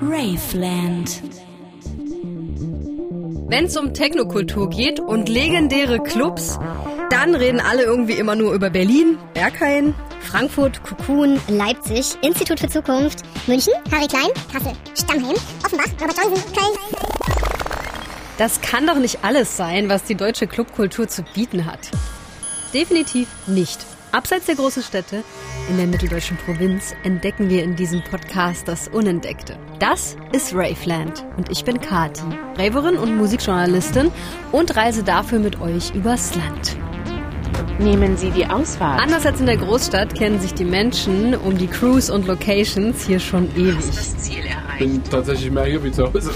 Raveland. Wenn es um Technokultur geht und legendäre Clubs, dann reden alle irgendwie immer nur über Berlin, Berghain, Frankfurt, Cocoon, Leipzig, Institut für Zukunft, München, Harry Klein, Kassel, Stammheim, Offenbach, Robert Johnson, Köln. Das kann doch nicht alles sein, was die deutsche Clubkultur zu bieten hat. Definitiv nicht. Abseits der großen Städte in der mitteldeutschen Provinz entdecken wir in diesem Podcast das Unentdeckte. Das ist Raveland und ich bin Kati, Raverin und Musikjournalistin und reise dafür mit euch übers Land. Nehmen Sie die Auswahl. Anders als in der Großstadt kennen sich die Menschen um die Crews und Locations hier schon ewig. Das Ziel erreicht. Ich bin tatsächlich mehr hier wie zu Hause.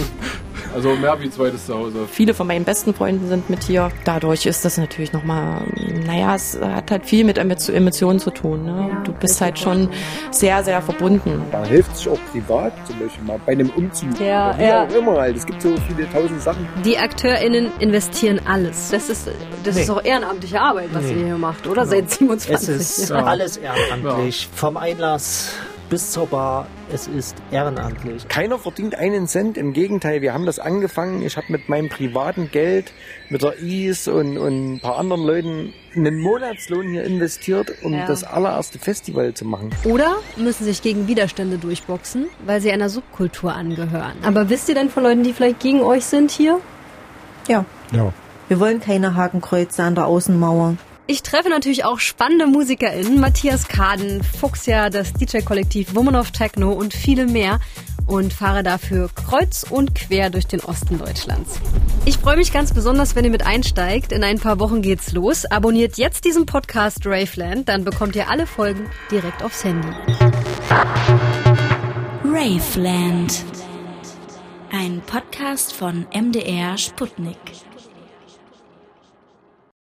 Also mehr wie zweites Zuhause. Viele von meinen besten Freunden sind mit hier. Dadurch ist das natürlich nochmal, naja, es hat halt viel mit Emotionen zu tun. Ne? Du bist halt schon sehr, sehr verbunden. Man hilft sich auch privat, zum Beispiel mal bei einem Umzug. Ja, wie ja. auch immer halt. Es gibt so viele tausend Sachen. Die AkteurInnen investieren alles. Das ist, das ist auch ehrenamtliche Arbeit, was ihr hier macht, oder? Seit 27 Es ist äh, alles ehrenamtlich. Vom Einlass bis zur Bar. Es ist ehrenamtlich. Keiner verdient einen Cent. Im Gegenteil, wir haben das angefangen. Ich habe mit meinem privaten Geld, mit der Is und, und ein paar anderen Leuten einen Monatslohn hier investiert, um Ja. das allererste Festival zu machen. Oder müssen sich gegen Widerstände durchboxen, weil sie einer Subkultur angehören. Aber wisst ihr denn von Leuten, die vielleicht gegen euch sind hier? Ja. Ja. Wir wollen keine Hakenkreuze an der Außenmauer. Ich treffe natürlich auch spannende MusikerInnen, Matthias Kaden, Fuchsia, das DJ-Kollektiv Woman of Techno und viele mehr und fahre dafür kreuz und quer durch den Osten Deutschlands. Ich freue mich ganz besonders, wenn ihr mit einsteigt. In ein paar Wochen geht's los. Abonniert jetzt diesen Podcast Raveland, dann bekommt ihr alle Folgen direkt aufs Handy. Raveland. Ein Podcast von MDR Sputnik.